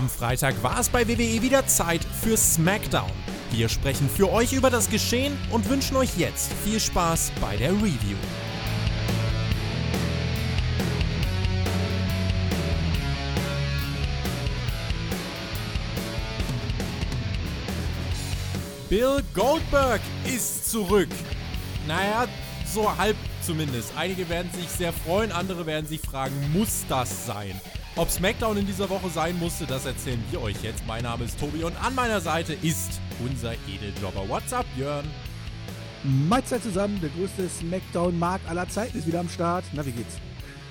Am Freitag war es bei WWE wieder Zeit für SmackDown. Wir sprechen für euch über das Geschehen und wünschen euch jetzt viel Spaß bei der Review. Bill Goldberg ist zurück. Naja, so halb zumindest. Einige werden sich sehr freuen, andere werden sich fragen, muss das sein? Ob SmackDown in dieser Woche sein musste, das erzählen wir euch jetzt. Mein Name ist Tobi und an meiner Seite ist unser Edeljobber. What's up, Björn? Mahlzeit zusammen, der größte Smackdown-Markt aller Zeiten ist wieder am Start. Na, wie geht's?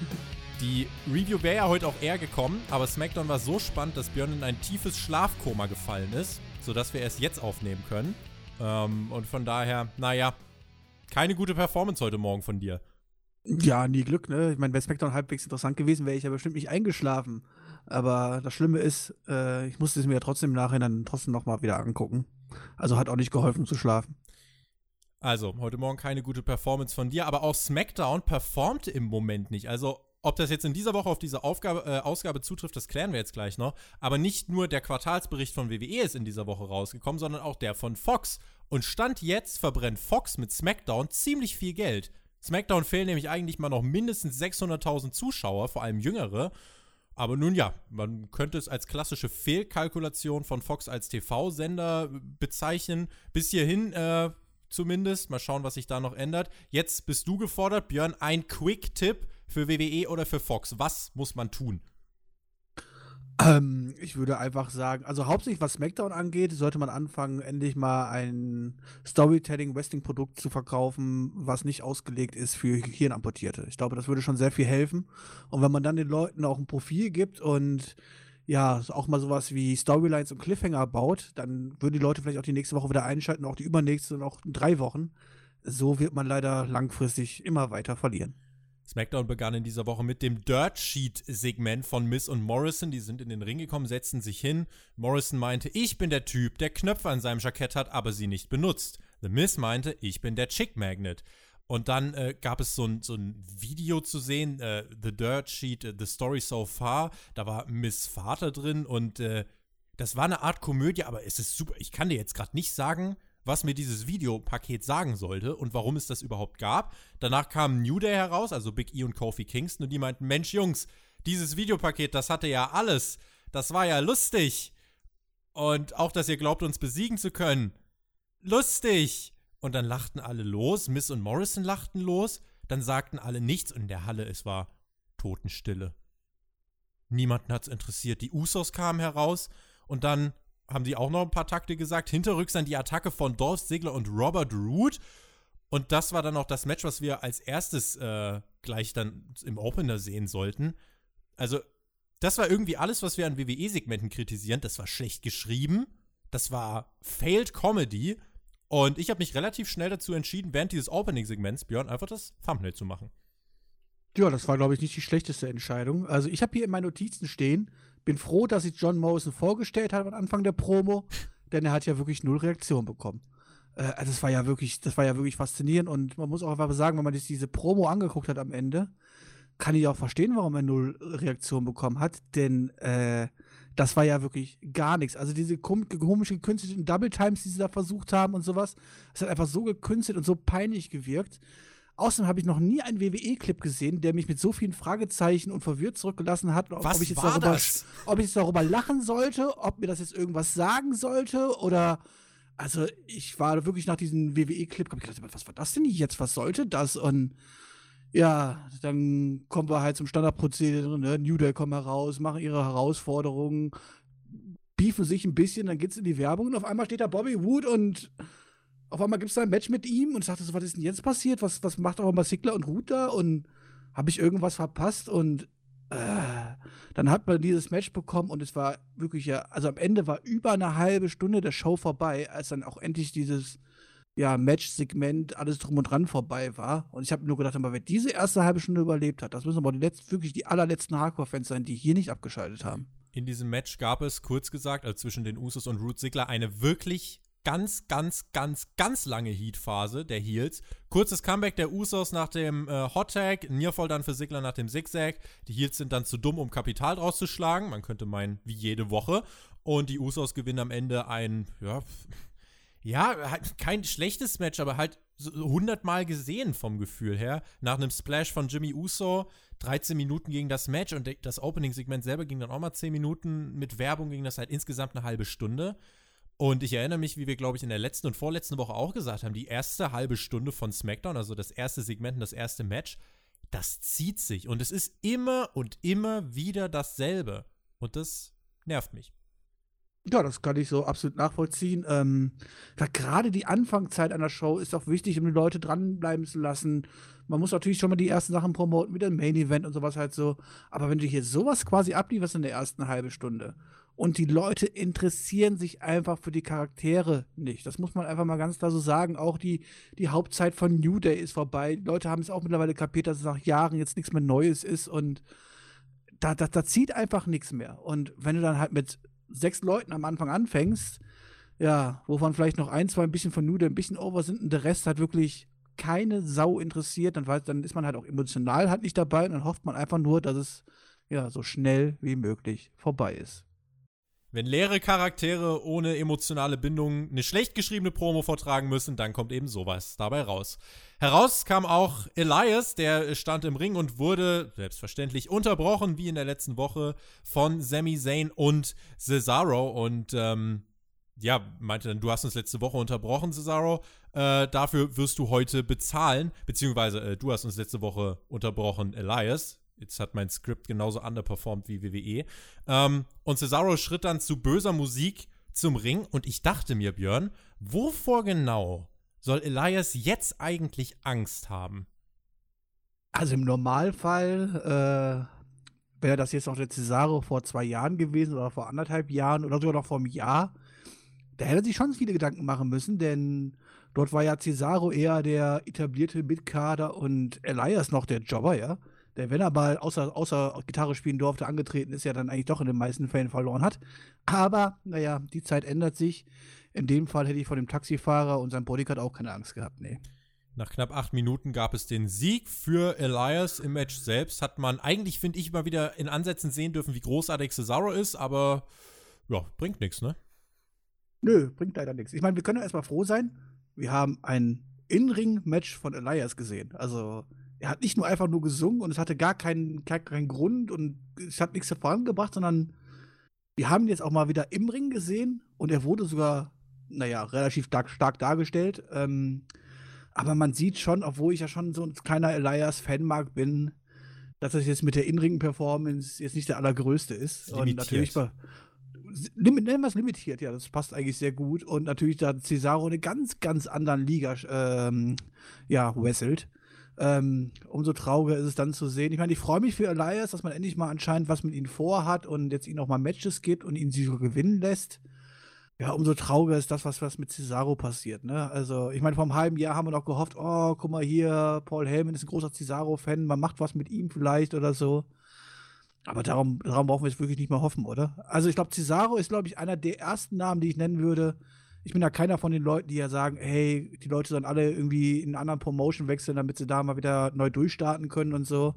Die Review wäre ja heute auch eher gekommen, aber SmackDown war so spannend, dass Björn in ein tiefes Schlafkoma gefallen ist, sodass wir erst jetzt aufnehmen können. Ähm, und von daher, naja, keine gute Performance heute Morgen von dir. Ja, nie Glück, ne? Ich meine, wäre SmackDown halbwegs interessant gewesen, wäre ich ja bestimmt nicht eingeschlafen. Aber das Schlimme ist, äh, ich musste es mir ja trotzdem im Nachhinein trotzdem nochmal wieder angucken. Also hat auch nicht geholfen zu schlafen. Also, heute Morgen keine gute Performance von dir, aber auch SmackDown performt im Moment nicht. Also, ob das jetzt in dieser Woche auf diese Aufgabe, äh, Ausgabe zutrifft, das klären wir jetzt gleich noch. Aber nicht nur der Quartalsbericht von WWE ist in dieser Woche rausgekommen, sondern auch der von Fox. Und Stand jetzt verbrennt Fox mit SmackDown ziemlich viel Geld. SmackDown fehlen nämlich eigentlich mal noch mindestens 600.000 Zuschauer, vor allem jüngere. Aber nun ja, man könnte es als klassische Fehlkalkulation von Fox als TV-Sender bezeichnen. Bis hierhin äh, zumindest. Mal schauen, was sich da noch ändert. Jetzt bist du gefordert, Björn. Ein Quick-Tipp für WWE oder für Fox. Was muss man tun? Ähm, ich würde einfach sagen, also hauptsächlich was SmackDown angeht, sollte man anfangen, endlich mal ein Storytelling-Wrestling-Produkt zu verkaufen, was nicht ausgelegt ist für Hirnamputierte. Ich glaube, das würde schon sehr viel helfen. Und wenn man dann den Leuten auch ein Profil gibt und ja, auch mal sowas wie Storylines und Cliffhanger baut, dann würden die Leute vielleicht auch die nächste Woche wieder einschalten, auch die übernächste und auch in drei Wochen. So wird man leider langfristig immer weiter verlieren. SmackDown begann in dieser Woche mit dem Dirt Sheet-Segment von Miss und Morrison. Die sind in den Ring gekommen, setzten sich hin. Morrison meinte, ich bin der Typ, der Knöpfe an seinem Jackett hat, aber sie nicht benutzt. The Miss meinte, ich bin der Chick Magnet. Und dann äh, gab es so ein, so ein Video zu sehen, äh, The Dirt Sheet, uh, The Story So Far. Da war Miss Vater drin und äh, das war eine Art Komödie, aber es ist super. Ich kann dir jetzt gerade nicht sagen, was mir dieses Videopaket sagen sollte und warum es das überhaupt gab. Danach kam New Day heraus, also Big E und Kofi Kingston, und die meinten: Mensch, Jungs, dieses Videopaket, das hatte ja alles. Das war ja lustig. Und auch, dass ihr glaubt, uns besiegen zu können. Lustig. Und dann lachten alle los. Miss und Morrison lachten los. Dann sagten alle nichts. Und in der Halle, es war Totenstille. Niemanden hat's interessiert. Die Usos kamen heraus. Und dann haben die auch noch ein paar Takte gesagt. Hinterrücks dann die Attacke von Dolph Ziggler und Robert Root. Und das war dann auch das Match, was wir als erstes äh, gleich dann im Opener sehen sollten. Also, das war irgendwie alles, was wir an WWE-Segmenten kritisieren. Das war schlecht geschrieben. Das war Failed Comedy. Und ich habe mich relativ schnell dazu entschieden, während dieses Opening-Segments, Björn, einfach das Thumbnail zu machen. Ja, das war, glaube ich, nicht die schlechteste Entscheidung. Also, ich habe hier in meinen Notizen stehen, bin froh, dass sich John Morrison vorgestellt hat am Anfang der Promo, denn er hat ja wirklich null Reaktion bekommen. Äh, also das war ja wirklich, das war ja wirklich faszinierend und man muss auch einfach sagen, wenn man sich diese Promo angeguckt hat am Ende, kann ich auch verstehen, warum er null Reaktion bekommen hat, denn äh, das war ja wirklich gar nichts. Also diese komisch gekünsteten Double Times, die sie da versucht haben und sowas, das hat einfach so gekünstelt und so peinlich gewirkt. Außerdem habe ich noch nie einen WWE-Clip gesehen, der mich mit so vielen Fragezeichen und verwirrt zurückgelassen hat. Was ob ich jetzt darüber, das? Ob ich jetzt darüber lachen sollte, ob mir das jetzt irgendwas sagen sollte oder. Also, ich war wirklich nach diesem WWE-Clip, habe ich gedacht, was war das denn jetzt? Was sollte das? Und ja, dann kommen wir halt zum Standardprozedere, ne? New Day kommen heraus, machen ihre Herausforderungen, beefen sich ein bisschen, dann geht's in die Werbung und auf einmal steht da Bobby Wood und auf einmal gibt es da ein Match mit ihm und ich dachte so, was ist denn jetzt passiert? Was, was macht auch mal Sigler und Ruth da? Und habe ich irgendwas verpasst? Und äh, dann hat man dieses Match bekommen und es war wirklich ja, also am Ende war über eine halbe Stunde der Show vorbei, als dann auch endlich dieses ja, Match-Segment, alles drum und dran vorbei war. Und ich habe nur gedacht, wer diese erste halbe Stunde überlebt hat, das müssen aber die letzt, wirklich die allerletzten Hardcore-Fans sein, die hier nicht abgeschaltet haben. In diesem Match gab es, kurz gesagt, also zwischen den Usos und Root Sigler, eine wirklich ganz, ganz, ganz, ganz lange Heat-Phase der Heels. Kurzes Comeback der Usos nach dem äh, Hot Tag, Nearfall dann für Sigler nach dem Zigzag. Die Heels sind dann zu dumm, um Kapital draus zu schlagen. Man könnte meinen, wie jede Woche. Und die Usos gewinnen am Ende ein, ja, ja, halt kein schlechtes Match, aber halt hundertmal gesehen vom Gefühl her. Nach einem Splash von Jimmy Uso, 13 Minuten gegen das Match und das Opening-Segment selber ging dann auch mal 10 Minuten. Mit Werbung ging das halt insgesamt eine halbe Stunde. Und ich erinnere mich, wie wir, glaube ich, in der letzten und vorletzten Woche auch gesagt haben, die erste halbe Stunde von SmackDown, also das erste Segment und das erste Match, das zieht sich. Und es ist immer und immer wieder dasselbe. Und das nervt mich. Ja, das kann ich so absolut nachvollziehen. Ähm, gerade die Anfangszeit einer Show ist auch wichtig, um die Leute dranbleiben zu lassen. Man muss natürlich schon mal die ersten Sachen promoten, wie der Main Event und sowas halt so. Aber wenn du hier sowas quasi ablieferst in der ersten halben Stunde und die Leute interessieren sich einfach für die Charaktere nicht. Das muss man einfach mal ganz klar so sagen. Auch die, die Hauptzeit von New Day ist vorbei. Die Leute haben es auch mittlerweile kapiert, dass es nach Jahren jetzt nichts mehr Neues ist und da, da, da zieht einfach nichts mehr. Und wenn du dann halt mit sechs Leuten am Anfang anfängst, ja, wovon vielleicht noch ein, zwei ein bisschen von New Day ein bisschen over sind und der Rest hat wirklich keine Sau interessiert, dann, weiß, dann ist man halt auch emotional halt nicht dabei und dann hofft man einfach nur, dass es ja so schnell wie möglich vorbei ist. Wenn leere Charaktere ohne emotionale Bindung eine schlecht geschriebene Promo vortragen müssen, dann kommt eben sowas dabei raus. Heraus kam auch Elias, der stand im Ring und wurde selbstverständlich unterbrochen, wie in der letzten Woche, von Sami Zayn und Cesaro. Und ähm, ja, meinte dann, du hast uns letzte Woche unterbrochen, Cesaro. Äh, dafür wirst du heute bezahlen. Beziehungsweise äh, du hast uns letzte Woche unterbrochen, Elias. Jetzt hat mein Skript genauso underperformed wie WWE. Ähm, und Cesaro schritt dann zu böser Musik zum Ring und ich dachte mir, Björn, wovor genau soll Elias jetzt eigentlich Angst haben? Also im Normalfall äh, wäre das jetzt auch der Cesaro vor zwei Jahren gewesen oder vor anderthalb Jahren oder sogar noch vor einem Jahr. Da hätte sich schon viele Gedanken machen müssen, denn dort war ja Cesaro eher der etablierte Mitkader und Elias noch der Jobber, ja der, wenn er mal außer, außer Gitarre spielen durfte, angetreten ist, ja dann eigentlich doch in den meisten Fällen verloren hat. Aber, naja, die Zeit ändert sich. In dem Fall hätte ich vor dem Taxifahrer und seinem Bodyguard auch keine Angst gehabt, nee. Nach knapp acht Minuten gab es den Sieg für Elias im Match selbst. Hat man eigentlich, finde ich, immer wieder in Ansätzen sehen dürfen, wie großartig Cesaro ist, aber ja, bringt nichts, ne? Nö, bringt leider nichts. Ich meine, wir können erstmal froh sein. Wir haben ein In-Ring-Match von Elias gesehen. Also, er hat nicht nur einfach nur gesungen und es hatte gar keinen, gar keinen Grund und es hat nichts vorangebracht, sondern wir haben ihn jetzt auch mal wieder im Ring gesehen und er wurde sogar, naja, relativ stark, stark dargestellt. Ähm, aber man sieht schon, obwohl ich ja schon so ein kleiner Elias-Fanmark bin, dass das jetzt mit der In-Ring-Performance jetzt nicht der allergrößte ist. Limitiert. Und natürlich bei, nennen wir es limitiert, ja, das passt eigentlich sehr gut. Und natürlich da Cesaro eine ganz, ganz anderen Liga ähm, ja, wrestelt ähm, umso trauriger ist es dann zu sehen. Ich meine, ich freue mich für Elias, dass man endlich mal anscheinend was mit ihm vorhat und jetzt ihm auch mal Matches gibt und ihn sie so gewinnen lässt. Ja, umso trauriger ist das, was, was mit Cesaro passiert. Ne? Also, ich meine, vor einem halben Jahr haben wir noch gehofft, oh, guck mal hier, Paul Heyman ist ein großer Cesaro-Fan, man macht was mit ihm vielleicht oder so. Aber darum, darum brauchen wir jetzt wirklich nicht mehr hoffen, oder? Also, ich glaube, Cesaro ist, glaube ich, einer der ersten Namen, die ich nennen würde, ich bin ja keiner von den Leuten, die ja sagen, hey, die Leute sollen alle irgendwie in einen anderen Promotion wechseln, damit sie da mal wieder neu durchstarten können und so.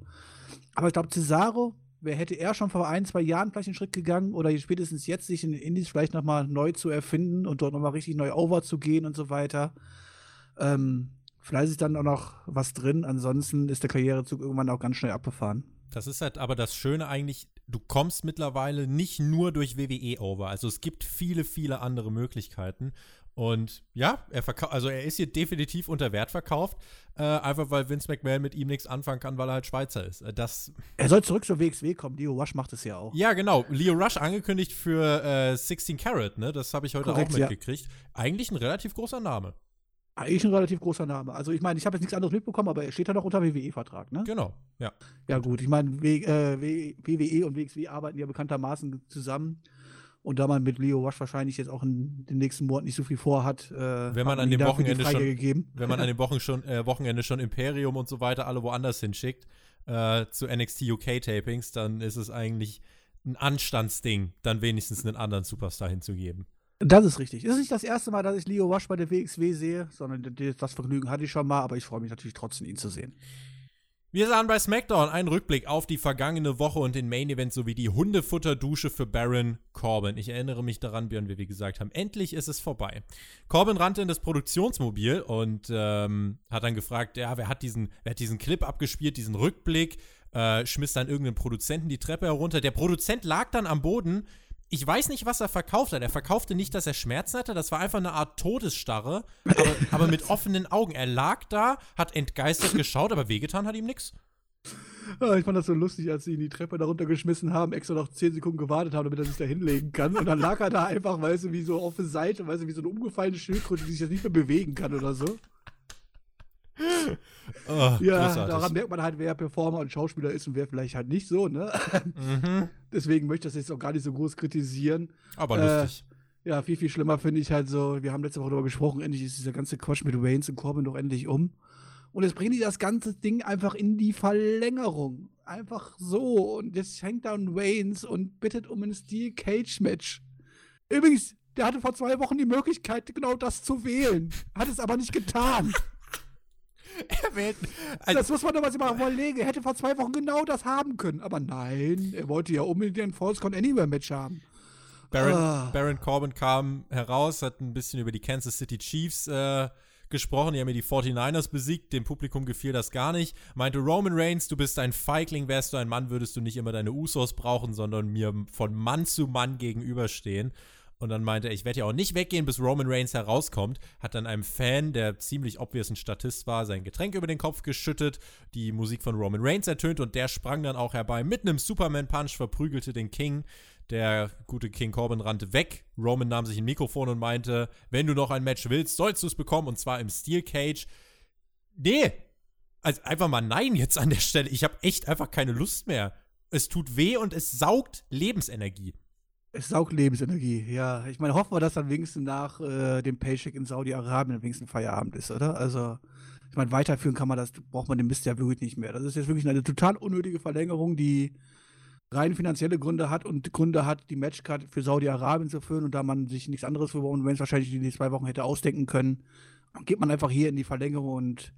Aber ich glaube, Cesaro, wer hätte er schon vor ein, zwei Jahren vielleicht einen Schritt gegangen oder spätestens jetzt sich in Indies vielleicht nochmal neu zu erfinden und dort nochmal richtig neu over zu gehen und so weiter. Ähm, vielleicht ist dann auch noch was drin, ansonsten ist der Karrierezug irgendwann auch ganz schnell abgefahren. Das ist halt aber das Schöne eigentlich, du kommst mittlerweile nicht nur durch WWE over. Also es gibt viele, viele andere Möglichkeiten. Und ja, er verkauft, also er ist hier definitiv unter Wert verkauft, äh, einfach weil Vince McMahon mit ihm nichts anfangen kann, weil er halt Schweizer ist. Äh, das er soll zurück zur WXW kommen. Leo Rush macht es ja auch. Ja, genau. Leo Rush angekündigt für äh, 16 Carat, ne? Das habe ich heute Korrekt, auch mitgekriegt. Ja. Eigentlich ein relativ großer Name. Eigentlich ein relativ großer Name. Also ich meine, ich habe jetzt nichts anderes mitbekommen, aber er steht ja noch unter WWE-Vertrag, ne? Genau, ja. Ja gut, ich meine, äh, WWE und WXW arbeiten ja bekanntermaßen zusammen. Und da man mit Leo Rush wahrscheinlich jetzt auch in den nächsten Monaten nicht so viel vorhat, äh, wenn man an dem Wochenende schon, gegeben. wenn man an dem Wochen schon, äh, Wochenende schon Imperium und so weiter alle woanders hinschickt äh, zu NXT UK Tapings, dann ist es eigentlich ein Anstandsding, dann wenigstens einen anderen Superstar hinzugeben. Das ist richtig. Es ist nicht das erste Mal, dass ich Leo Wash bei der WXW sehe, sondern das Vergnügen hatte ich schon mal, aber ich freue mich natürlich trotzdem, ihn zu sehen. Wir sahen bei SmackDown einen Rückblick auf die vergangene Woche und den Main Event sowie die Hundefutterdusche für Baron Corbin. Ich erinnere mich daran, Björn, wie wir gesagt haben, endlich ist es vorbei. Corbin rannte in das Produktionsmobil und ähm, hat dann gefragt, ja, wer hat diesen, wer hat diesen Clip abgespielt, diesen Rückblick, äh, schmiss dann irgendeinen Produzenten die Treppe herunter. Der Produzent lag dann am Boden, ich weiß nicht, was er verkauft hat. Er verkaufte nicht, dass er Schmerzen hatte. Das war einfach eine Art Todesstarre, aber, aber mit offenen Augen. Er lag da, hat entgeistert geschaut, aber wehgetan hat ihm nichts. Ah, ich fand das so lustig, als sie ihn die Treppe da runtergeschmissen haben, extra noch 10 Sekunden gewartet haben, damit er sich da hinlegen kann. Und dann lag er da einfach, weißt du, wie so auf der Seite, weißt du, wie so eine umgefallene Schildkröte, die sich jetzt nicht mehr bewegen kann oder so. Oh, ja, großartig. daran merkt man halt, wer Performer und Schauspieler ist und wer vielleicht halt nicht so, ne? Mhm. Deswegen möchte ich das jetzt auch gar nicht so groß kritisieren. Aber lustig. Äh, ja, viel, viel schlimmer finde ich halt so, wir haben letzte Woche darüber gesprochen, endlich ist dieser ganze Quatsch mit Waynes und Corbin doch endlich um. Und jetzt bringen die das ganze Ding einfach in die Verlängerung. Einfach so. Und jetzt hängt da ein Waynes und bittet um ein Steel Cage Match. Übrigens, der hatte vor zwei Wochen die Möglichkeit, genau das zu wählen. Hat es aber nicht getan. Wählt, also das muss man doch mal überlegen. Er hätte vor zwei Wochen genau das haben können. Aber nein, er wollte ja unbedingt ein False Con Anywhere Match haben. Baron, ah. Baron, Corbin kam heraus, hat ein bisschen über die Kansas City Chiefs äh, gesprochen. Die haben mir die 49ers besiegt. Dem Publikum gefiel das gar nicht. Meinte Roman Reigns, du bist ein Feigling. Wärst du ein Mann, würdest du nicht immer deine Usos brauchen, sondern mir von Mann zu Mann gegenüberstehen. Und dann meinte er, ich werde ja auch nicht weggehen, bis Roman Reigns herauskommt. Hat dann einem Fan, der ziemlich obvious ein Statist war, sein Getränk über den Kopf geschüttet, die Musik von Roman Reigns ertönt und der sprang dann auch herbei mit einem Superman-Punch, verprügelte den King. Der gute King Corbin rannte weg. Roman nahm sich ein Mikrofon und meinte, wenn du noch ein Match willst, sollst du es bekommen und zwar im Steel Cage. Nee, also einfach mal nein jetzt an der Stelle. Ich habe echt einfach keine Lust mehr. Es tut weh und es saugt Lebensenergie. Es saugt Lebensenergie, ja. Ich meine, hoffen wir, dass dann wenigstens nach äh, dem Paycheck in Saudi-Arabien wenigstens Feierabend ist, oder? Also, ich meine, weiterführen kann man das, braucht man den Mist ja wirklich nicht mehr. Das ist jetzt wirklich eine total unnötige Verlängerung, die rein finanzielle Gründe hat und Gründe hat, die Matchcard für Saudi-Arabien zu führen und da man sich nichts anderes für Roman Reigns wahrscheinlich in die zwei Wochen hätte ausdenken können, geht man einfach hier in die Verlängerung und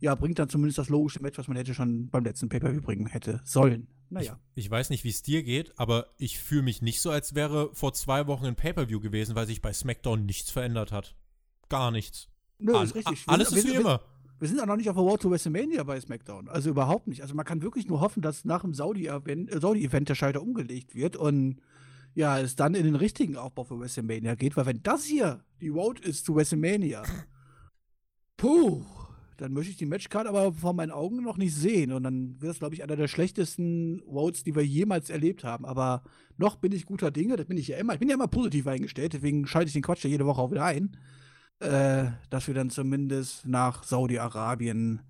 ja, bringt dann zumindest das logische Match, was man hätte schon beim letzten Pay-Per-View bringen hätte sollen. Naja. Ich, ich weiß nicht, wie es dir geht, aber ich fühle mich nicht so, als wäre vor zwei Wochen ein Pay-Per-View gewesen, weil sich bei SmackDown nichts verändert hat. Gar nichts. Nö, All, ist richtig. alles sind, ist wie wir, immer. Wir sind auch noch nicht auf der Road to WrestleMania bei SmackDown. Also überhaupt nicht. Also man kann wirklich nur hoffen, dass nach dem Saudi-Event äh, Saudi der Schalter umgelegt wird und ja, es dann in den richtigen Aufbau für WrestleMania geht, weil wenn das hier die Road ist zu WrestleMania, puh, dann möchte ich die Matchcard aber vor meinen Augen noch nicht sehen. Und dann wird es, glaube ich, einer der schlechtesten Votes, die wir jemals erlebt haben. Aber noch bin ich guter Dinge, das bin ich ja immer. Ich bin ja immer positiv eingestellt, deswegen schalte ich den Quatsch ja jede Woche auch wieder ein. Äh, dass wir dann zumindest nach Saudi-Arabien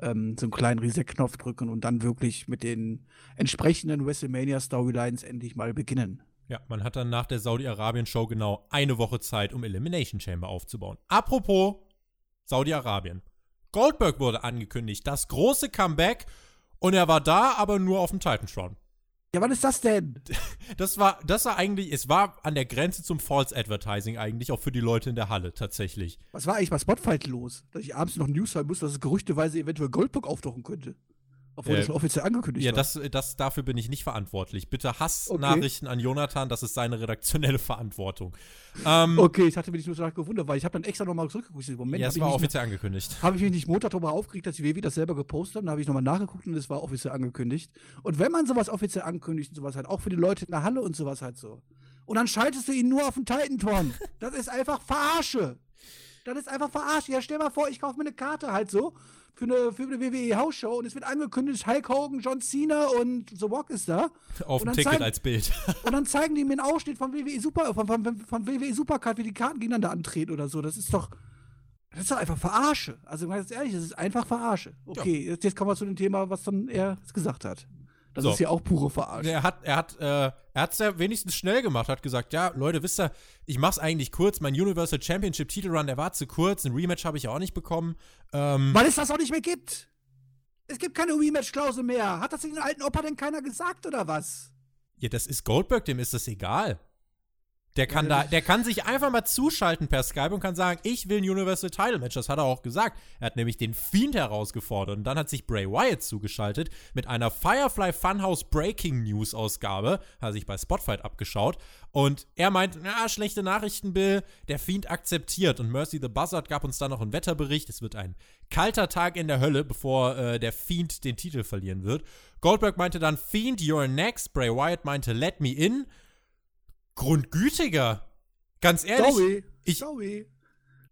ähm, so einen kleinen Reset-Knopf drücken und dann wirklich mit den entsprechenden WrestleMania-Storylines endlich mal beginnen. Ja, man hat dann nach der Saudi-Arabien-Show genau eine Woche Zeit, um Elimination Chamber aufzubauen. Apropos Saudi-Arabien. Goldberg wurde angekündigt, das große Comeback. Und er war da, aber nur auf dem Titantron. Ja, was ist das denn? Das war, das war eigentlich, es war an der Grenze zum False Advertising eigentlich, auch für die Leute in der Halle tatsächlich. Was war eigentlich bei Spotfight los? Dass ich abends noch News hören musste, dass es gerüchteweise eventuell Goldberg auftauchen könnte. Obwohl äh, das schon offiziell angekündigt ja, war. Ja, das, das, dafür bin ich nicht verantwortlich. Bitte Hassnachrichten okay. an Jonathan, das ist seine redaktionelle Verantwortung. Ähm, okay, ich hatte mich nur so gewundert, weil ich habe dann extra nochmal zurückgeguckt. Moment, ja, es war offiziell angekündigt. Habe ich mich nicht Montag darüber aufgeregt, dass die WW das selber gepostet haben. Dann habe ich nochmal nachgeguckt und es war offiziell angekündigt. Und wenn man sowas offiziell ankündigt und sowas halt, auch für die Leute in der Halle und sowas halt so. Und dann schaltest du ihn nur auf den Titan-Ton. das ist einfach Verarsche. Das ist einfach Verarsche. Ja, stell mal vor, ich kaufe mir eine Karte halt so für eine, für eine WWE Hausshow und es wird angekündigt, Hulk Hogan, John Cena und The Rock ist da. Auf dem Ticket zeigen, als Bild. und dann zeigen die mir einen Ausschnitt von WWE Super, von, von, von WWE Supercard, wie die Karten gegeneinander antreten oder so. Das ist doch, das ist doch einfach Verarsche. Also ganz ehrlich, das ist einfach Verarsche. Okay, ja. jetzt, jetzt kommen wir zu dem Thema, was dann er gesagt hat. Das so. ist ja auch pure Verarsche. Er hat, er hat, äh, er hat's ja wenigstens schnell gemacht, hat gesagt, ja, Leute, wisst ihr, ich mach's eigentlich kurz. Mein Universal Championship Titelrun, der war zu kurz. Ein Rematch habe ich auch nicht bekommen. Ähm, Weil es das auch nicht mehr gibt. Es gibt keine Rematch-Klausel mehr. Hat das den alten Opa denn keiner gesagt oder was? Ja, das ist Goldberg, dem ist das egal. Der kann, da, der kann sich einfach mal zuschalten per Skype und kann sagen, ich will ein Universal Title Match. Das hat er auch gesagt. Er hat nämlich den Fiend herausgefordert. Und dann hat sich Bray Wyatt zugeschaltet mit einer Firefly Funhouse Breaking News Ausgabe. Hat er sich bei Spotfight abgeschaut. Und er meint, na, schlechte Nachrichten, Bill. Der Fiend akzeptiert. Und Mercy the Buzzard gab uns dann noch einen Wetterbericht. Es wird ein kalter Tag in der Hölle, bevor äh, der Fiend den Titel verlieren wird. Goldberg meinte dann, Fiend, you're next. Bray Wyatt meinte, let me in grundgütiger. Ganz ehrlich, Sorry. ich, Sorry.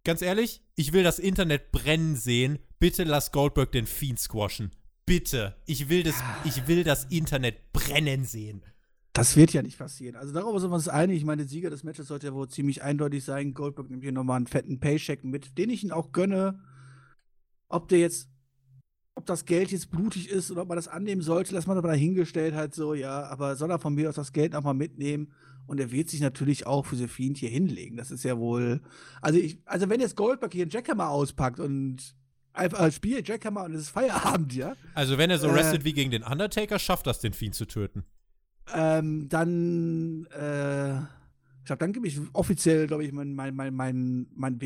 ganz ehrlich, ich will das Internet brennen sehen. Bitte lass Goldberg den Fiend squashen. Bitte. Ich will das, ich will das Internet brennen sehen. Das wird ja nicht passieren. Also darüber sind wir uns einig. Ich meine, der Sieger des Matches sollte ja wohl ziemlich eindeutig sein. Goldberg nimmt hier nochmal einen fetten Paycheck mit, den ich ihn auch gönne. Ob der jetzt, ob das Geld jetzt blutig ist oder ob man das annehmen sollte, lass mal aber dahingestellt halt so, ja. Aber soll er von mir aus das Geld nochmal mitnehmen? Und er wird sich natürlich auch für Fiend hier hinlegen. Das ist ja wohl. Also, ich, also wenn jetzt Goldberg hier einen Jackhammer auspackt und einfach äh, spielt Jackhammer und es ist Feierabend, ja. Also, wenn er so Äh. wrestelt wie gegen den Undertaker, schafft das, den Fiend zu töten. Ähm, dann, äh, ich glaube, dann gebe ich offiziell, glaube ich, mein, mein, mein, mein, mein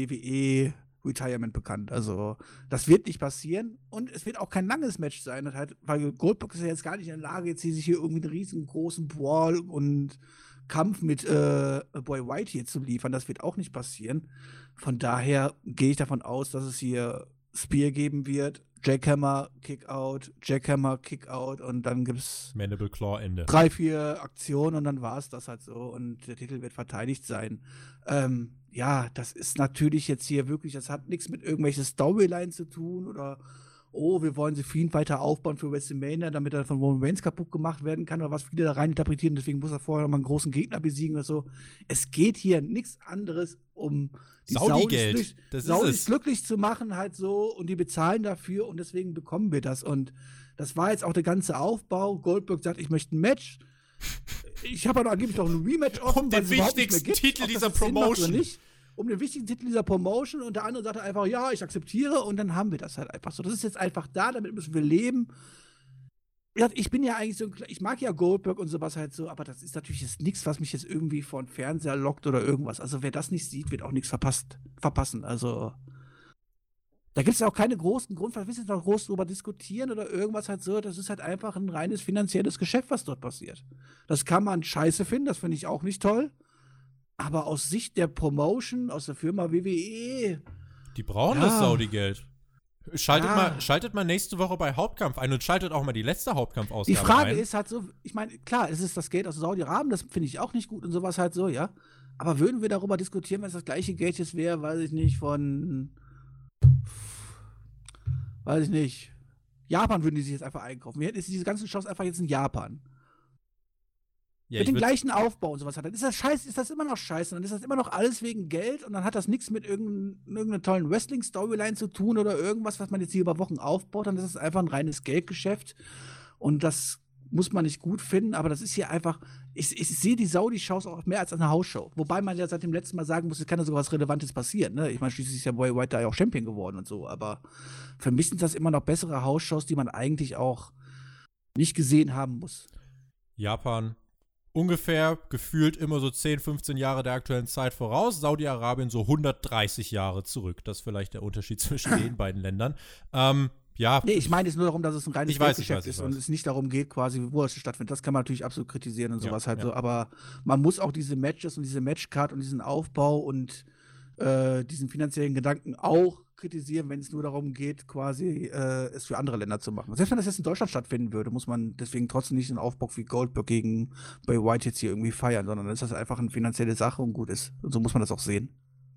WWE-Retirement bekannt. Also, das wird nicht passieren. Und es wird auch kein langes Match sein. Das halt, weil Goldberg ist ja jetzt gar nicht in der Lage, jetzt hier sich hier irgendwie einen riesengroßen Brawl und Kampf mit äh, Boy White hier zu liefern. Das wird auch nicht passieren. Von daher gehe ich davon aus, dass es hier Spear geben wird. Jackhammer, Kickout, Jackhammer, Kickout und dann gibt es Mandible Claw Ende. drei, vier Aktionen und dann war es das halt so und der Titel wird verteidigt sein. Ähm, ja, das ist natürlich jetzt hier wirklich, das hat nichts mit irgendwelchen Storylines zu tun oder oh, wir wollen sie Fiend weiter aufbauen für WrestleMania, damit er von Roman Reigns kaputt gemacht werden kann oder was viele da rein interpretieren, deswegen muss er vorher noch mal einen großen Gegner besiegen oder so. Es geht hier nichts anderes um die Saudi-Geld. Saudis, Das ist Saudis es. glücklich zu machen halt so und die bezahlen dafür und deswegen bekommen wir das und das war jetzt auch der ganze Aufbau. Goldberg sagt, ich möchte ein Match. Ich habe aber angeblich noch ein Rematch offen, Um den wichtigsten Titel dieser macht Promotion. Nicht. Um den wichtigsten Titel dieser Promotion und der andere sagt einfach, ja, ich akzeptiere und dann haben wir das halt einfach so. Das ist jetzt einfach da, damit müssen wir leben. Ja, ich bin ja eigentlich so, ich mag ja Goldberg und sowas halt so, aber das ist natürlich jetzt nichts, was mich jetzt irgendwie vor den Fernseher lockt oder irgendwas. Also wer das nicht sieht, wird auch nichts verpasst, verpassen. Also da gibt es auch keine großen Grund, wir müssen noch groß drüber diskutieren oder irgendwas halt so. Das ist halt einfach ein reines finanzielles Geschäft, was dort passiert. Das kann man scheiße finden, das finde ich auch nicht toll. Aber aus Sicht der Promotion, aus der Firma WWE, Die brauchen Ja. das Saudi-Geld. Schaltet, Ja. mal, schaltet mal nächste Woche bei Hauptkampf ein und schaltet auch mal die letzte Hauptkampfausgabe die Frage ein. ist halt so, ich meine, klar, es ist das Geld aus Saudi-Arabien, das finde ich auch nicht gut und sowas halt so, ja. Aber würden wir darüber diskutieren, wenn es das gleiche Geld jetzt wäre, weiß ich nicht, von, weiß ich nicht, Japan würden die sich jetzt einfach einkaufen. Wir hätten jetzt diese ganzen Shows einfach jetzt in Japan. Ja, mit dem gleichen Aufbau und sowas hat. Dann ist das scheiße, ist das immer noch scheiße. Dann ist das immer noch alles wegen Geld und dann hat das nichts mit irgendein, irgendeiner tollen Wrestling-Storyline zu tun oder irgendwas, was man jetzt hier über Wochen aufbaut. Dann ist es einfach ein reines Geldgeschäft. Und das muss man nicht gut finden, aber das ist hier einfach. Ich, ich sehe die Saudi-Shows auch mehr als eine Hausshow. Wobei man ja seit dem letzten Mal sagen muss, es kann ja sogar was Relevantes passieren. Ne? Ich meine, schließlich ist ja Boy White da ja auch Champion geworden und so. Aber für mich sind das immer noch bessere Hausshows, die man eigentlich auch nicht gesehen haben muss. Japan ungefähr gefühlt immer so 10, 15 Jahre der aktuellen Zeit voraus. Saudi-Arabien so 130 Jahre zurück. Das ist vielleicht der Unterschied zwischen den beiden Ländern. Ähm, ja, Nee, ich meine jetzt nur darum, dass es ein reines weiß, ich Geldgeschäft weiß, ist und es nicht darum geht, quasi, wo es stattfindet. Das kann man natürlich absolut kritisieren und Ja, sowas halt ja. so. Aber man muss auch diese Matches und diese Matchcard und diesen Aufbau und äh, diesen finanziellen Gedanken auch kritisieren, wenn es nur darum geht, quasi äh, es für andere Länder zu machen. Selbst wenn das jetzt in Deutschland stattfinden würde, muss man deswegen trotzdem nicht einen Aufbau wie Goldberg gegen Bray White jetzt hier irgendwie feiern, sondern dann ist das einfach eine finanzielle Sache und gut ist. Und so muss man das auch sehen.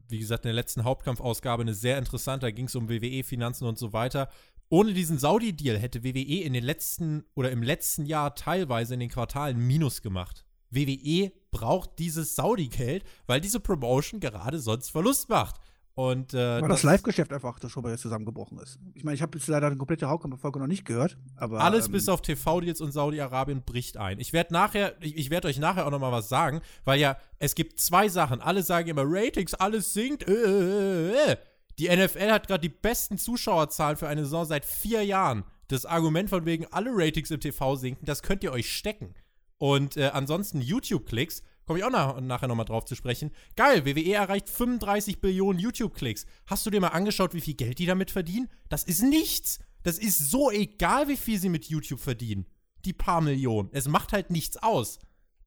wie gesagt, in der letzten Hauptkampfausgabe eine sehr interessante. Da ging es um WWE-Finanzen und so weiter. Ohne diesen Saudi-Deal hätte WWE in den letzten oder im letzten Jahr teilweise in den Quartalen Minus gemacht. WWE braucht dieses Saudi-Geld, weil diese Promotion gerade sonst Verlust macht. Und äh, Weil das Live-Geschäft einfach das schon mal jetzt zusammengebrochen ist. Ich meine, ich habe jetzt leider eine komplette Hauptkampffolge noch nicht gehört, aber. Alles ähm, bis auf TV-Deals und Saudi-Arabien bricht ein. Ich werde nachher, ich, ich werde euch nachher auch noch mal was sagen, weil ja, es gibt zwei Sachen. Alle sagen immer Ratings, alles sinkt. Äh, äh, äh. Die NFL hat gerade die besten Zuschauerzahlen für eine Saison seit vier Jahren. Das Argument von wegen alle Ratings im TV sinken, das könnt ihr euch stecken. Und äh, ansonsten YouTube-Klicks Komme ich auch nach, nachher nochmal drauf zu sprechen. Geil, WWE erreicht 35 Billionen YouTube-Klicks. Hast du dir mal angeschaut, wie viel Geld die damit verdienen? Das ist nichts. Das ist so egal, wie viel sie mit YouTube verdienen. Die paar Millionen. Es macht halt nichts aus.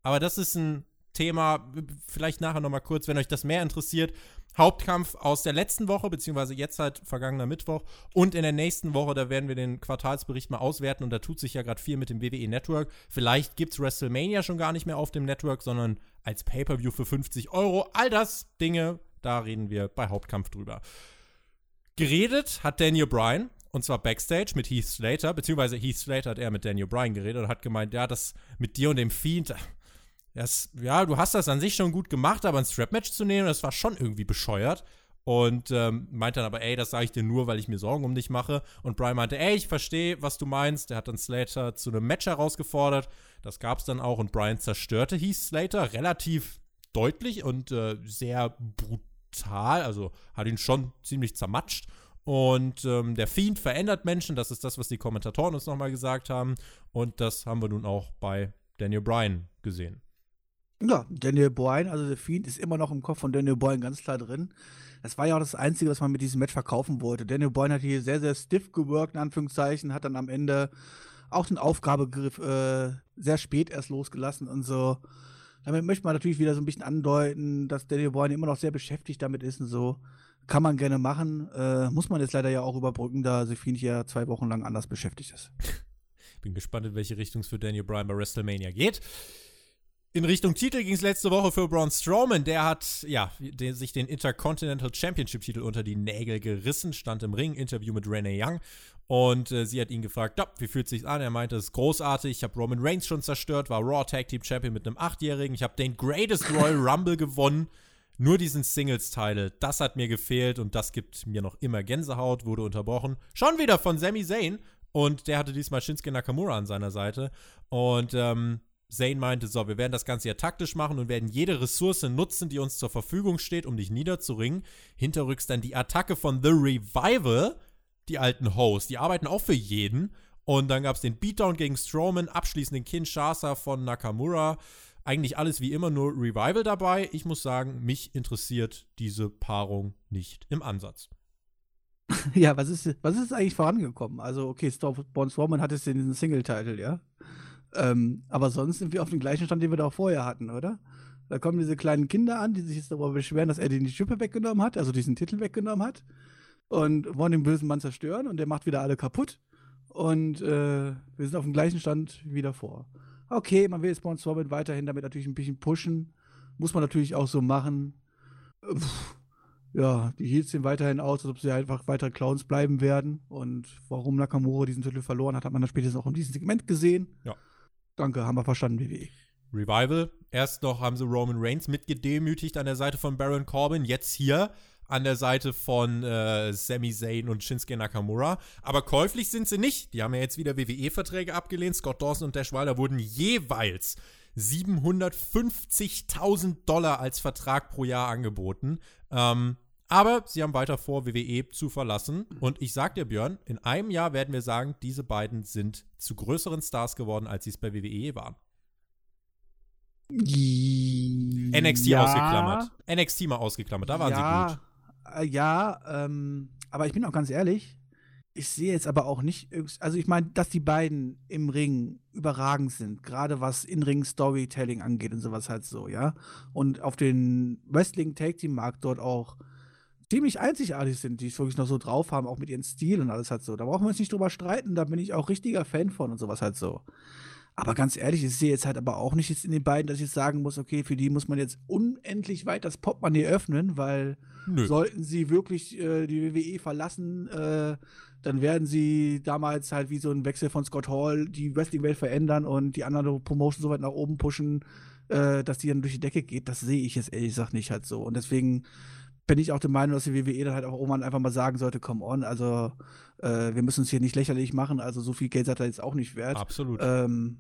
Aber das ist ein Thema, vielleicht nachher nochmal kurz, wenn euch das mehr interessiert. Hauptkampf aus der letzten Woche, beziehungsweise jetzt halt vergangener Mittwoch. Und in der nächsten Woche, da werden wir den Quartalsbericht mal auswerten. Und da tut sich ja gerade viel mit dem WWE Network. Vielleicht gibt es WrestleMania schon gar nicht mehr auf dem Network, sondern als Pay-Per-View für 50 Euro. All das Dinge, da reden wir bei Hauptkampf drüber. Geredet hat Daniel Bryan, und zwar Backstage mit Heath Slater, beziehungsweise Heath Slater hat er mit Daniel Bryan geredet und hat gemeint, ja, das mit dir und dem Fiend, das, ja, du hast das an sich schon gut gemacht, aber ein Strap-Match zu nehmen, das war schon irgendwie bescheuert. Und ähm, meint dann aber, ey, das sage ich dir nur, weil ich mir Sorgen um dich mache. Und Brian meinte, ey, ich verstehe, was du meinst. Der hat dann Slater zu einem Match herausgefordert. Das gab es dann auch. Und Brian zerstörte hieß Slater relativ deutlich und äh, sehr brutal. Also hat ihn schon ziemlich zermatscht. Und ähm, der Fiend verändert Menschen. Das ist das, was die Kommentatoren uns nochmal gesagt haben. Und das haben wir nun auch bei Daniel Bryan gesehen. Ja, Daniel Bryan, also der Fiend, ist immer noch im Kopf von Daniel Bryan ganz klar drin. Das war ja auch das Einzige, was man mit diesem Match verkaufen wollte. Daniel Bryan hat hier sehr, sehr stiff geworkt, in Anführungszeichen, hat dann am Ende auch den Aufgabegriff äh, sehr spät erst losgelassen und so. Damit möchte man natürlich wieder so ein bisschen andeuten, dass Daniel Bryan immer noch sehr beschäftigt damit ist und so. Kann man gerne machen. Äh, muss man jetzt leider ja auch überbrücken, da Fiend ja zwei Wochen lang anders beschäftigt ist. Bin gespannt, in welche Richtung es für Daniel Bryan bei WrestleMania geht. In Richtung Titel ging es letzte Woche für Braun Strowman. Der hat ja den, sich den Intercontinental Championship Titel unter die Nägel gerissen, stand im Ring, Interview mit Renee Young. Und äh, sie hat ihn gefragt, wie fühlt es sich an? Er meinte, es ist großartig. Ich habe Roman Reigns schon zerstört, war Raw Tag Team Champion mit einem Achtjährigen. Ich habe den Greatest Royal Rumble gewonnen. Nur diesen Singles-Title, das hat mir gefehlt und das gibt mir noch immer Gänsehaut, wurde unterbrochen. Schon wieder von Sami Zayn. Und der hatte diesmal Shinsuke Nakamura an seiner Seite. Und ähm, Zane meinte, so, wir werden das Ganze ja taktisch machen und werden jede Ressource nutzen, die uns zur Verfügung steht, um dich niederzuringen. Hinterrücks dann die Attacke von The Revival, die alten Hosts, die arbeiten auch für jeden. Und dann gab es den Beatdown gegen Strowman, abschließend den Kinshasa von Nakamura. Eigentlich alles wie immer, nur Revival dabei. Ich muss sagen, mich interessiert diese Paarung nicht im Ansatz. Ja, was ist, was ist eigentlich vorangekommen? Also, okay, Born Strowman hat jetzt diesen Single-Title, ja? Ähm, aber sonst sind wir auf dem gleichen Stand, den wir da auch vorher hatten, oder? Da kommen diese kleinen Kinder an, die sich jetzt darüber beschweren, dass er den die Schippe weggenommen hat, also diesen Titel weggenommen hat. Und wollen den bösen Mann zerstören und der macht wieder alle kaputt. Und äh, wir sind auf dem gleichen Stand wie davor. Okay, man will Spawn Strowman weiterhin damit natürlich ein bisschen pushen. Muss man natürlich auch so machen. Pff, ja, die Heels sehen weiterhin aus, als ob sie einfach weiter Clowns bleiben werden. Und warum Nakamura diesen Titel verloren hat, hat man dann spätestens auch in diesem Segment gesehen. Ja. Danke, haben wir verstanden, WWE. Revival. Erst noch haben sie Roman Reigns mitgedemütigt an der Seite von Baron Corbin. Jetzt hier an der Seite von äh, Sami Zayn und Shinsuke Nakamura. Aber käuflich sind sie nicht. Die haben ja jetzt wieder WWE-Verträge abgelehnt. Scott Dawson und Dash Wilder wurden jeweils 750.000 Dollar als Vertrag pro Jahr angeboten. Ähm, aber sie haben weiter vor, WWE zu verlassen. Und ich sag dir, Björn, in einem Jahr werden wir sagen, diese beiden sind zu größeren Stars geworden, als sie es bei WWE waren. NXT ja. ausgeklammert. NXT mal ausgeklammert, da waren ja, sie gut. Äh, ja, ähm, aber ich bin auch ganz ehrlich, ich sehe jetzt aber auch nicht, also ich meine, dass die beiden im Ring überragend sind, gerade was In-Ring-Storytelling angeht und sowas halt so, ja. Und auf den Wrestling-Tag-Team-Markt dort auch ziemlich einzigartig sind, die es wirklich noch so drauf haben, auch mit ihrem Stil und alles halt so. Da brauchen wir uns nicht drüber streiten, da bin ich auch richtiger Fan von und sowas halt so. Aber ganz ehrlich, ich sehe jetzt halt aber auch nicht jetzt in den beiden, dass ich jetzt sagen muss, okay, für die muss man jetzt unendlich weit das Popmoney öffnen, weil Nö. sollten sie wirklich äh, die WWE verlassen, äh, dann werden sie damals halt wie so ein Wechsel von Scott Hall die Wrestling-Welt verändern und die anderen Promotion so weit nach oben pushen, äh, dass die dann durch die Decke geht. Das sehe ich jetzt ehrlich gesagt nicht halt so. Und deswegen bin ich auch der Meinung, dass die WWE dann halt auch irgendwann einfach mal sagen sollte, come on, also äh, wir müssen uns hier nicht lächerlich machen, also so viel Geld seid ihr jetzt auch nicht wert. Absolut. Ähm,